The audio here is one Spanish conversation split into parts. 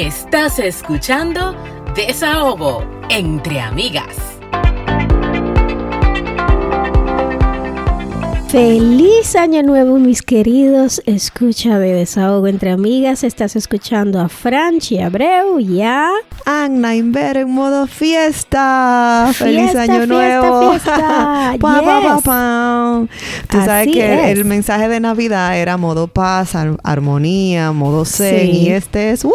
Estás escuchando Desahogo entre amigas. Feliz año nuevo, mis queridos. Escucha de desahogo entre amigas. Estás escuchando a Franchi Abreu y a Anna Inver en modo fiesta. Feliz Fiesta, año fiesta, nuevo. fiesta. Pa, pa, pa, Yes. pa. Tú sabes que es. el mensaje de Navidad era modo paz, ar- armonía, modo zen. Sí. Y este es ¡Woohoo!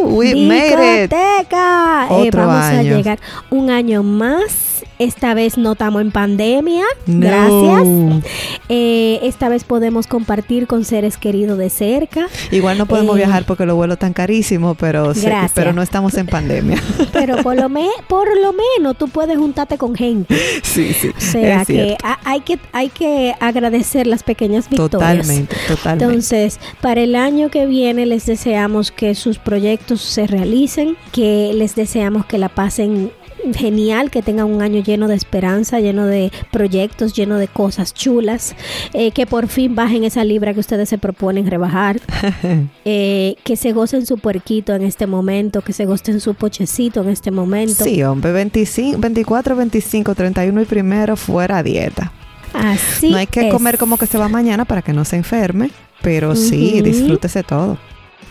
We made it. Discoteca. Eh, Otro vamos a año. llegar un año más. Esta vez no estamos en pandemia. No. Gracias. Eh, esta vez podemos compartir con seres queridos de cerca. Igual no podemos Eh, viajar porque los vuelos están carísimos, pero, pero no estamos en pandemia. Pero por lo, me- por lo menos tú puedes juntarte con gente. sí, sí. O sea es que hay que hay que agradecer las pequeñas victorias. Totalmente, totalmente. Entonces, para el año que viene les deseamos que sus proyectos se realicen, que les deseamos que la pasen genial, que tengan un año lleno de esperanza, lleno de proyectos, lleno de cosas chulas, eh, que por fin bajen esa libra que ustedes se proponen rebajar, eh, que se gocen su puerquito en este momento, que se gocen su pochecito en este momento. Sí, hombre, 25, 24, 25, 31 y primero fuera dieta. Así no hay que es. comer como que se va mañana para que no se enferme, pero sí, disfrútese todo.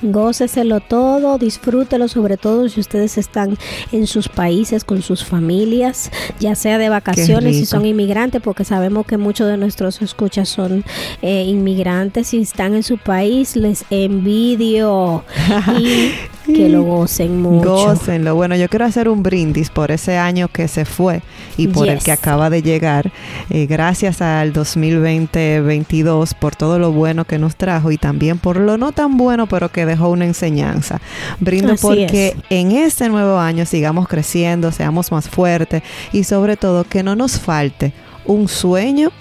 Góceselo todo, disfrútelo, sobre todo si ustedes están en sus países con sus familias, ya sea de vacaciones, si son inmigrantes, porque sabemos que muchos de nuestros escuchas son eh, inmigrantes. Si están en su país, les envidio y que lo gocen mucho. Gócenlo. Bueno, yo quiero hacer un brindis por ese año que se fue y por el que acaba de llegar. Eh, gracias al 2020-22 por todo lo bueno que nos trajo y también por lo no tan bueno, pero que dejó una enseñanza. Brindo Así porque es. en este nuevo año sigamos creciendo, seamos más fuertes y sobre todo que no nos falte un sueño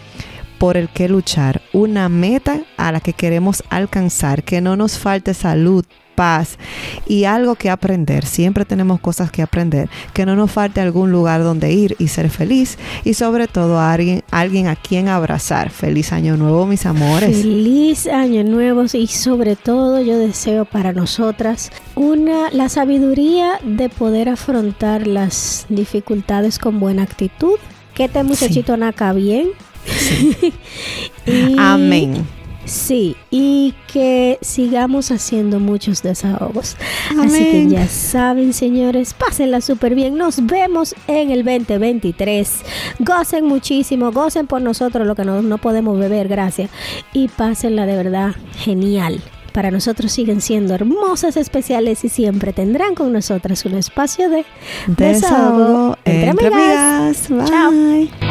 por el que luchar, una meta a la que queremos alcanzar, que no nos falte salud, paz y algo que aprender. Siempre tenemos cosas que aprender, que no nos falte algún lugar donde ir y ser feliz y sobre todo a alguien, alguien a quien abrazar. Feliz año nuevo, mis amores. Feliz año nuevo y sobre todo yo deseo para nosotras una la sabiduría de poder afrontar las dificultades con buena actitud. Que este muchachito naca bien. Y- Amén. Sí, y que sigamos haciendo muchos desahogos. Así que ya saben, señores, pásenla súper bien. Nos vemos en el 2023. Gocen muchísimo, gocen por nosotros lo que no, no podemos beber, gracias. Y pásenla de verdad genial. Para nosotros siguen siendo hermosas, especiales y siempre tendrán con nosotras un espacio de Desahogo entre amigas. Bye. Chao.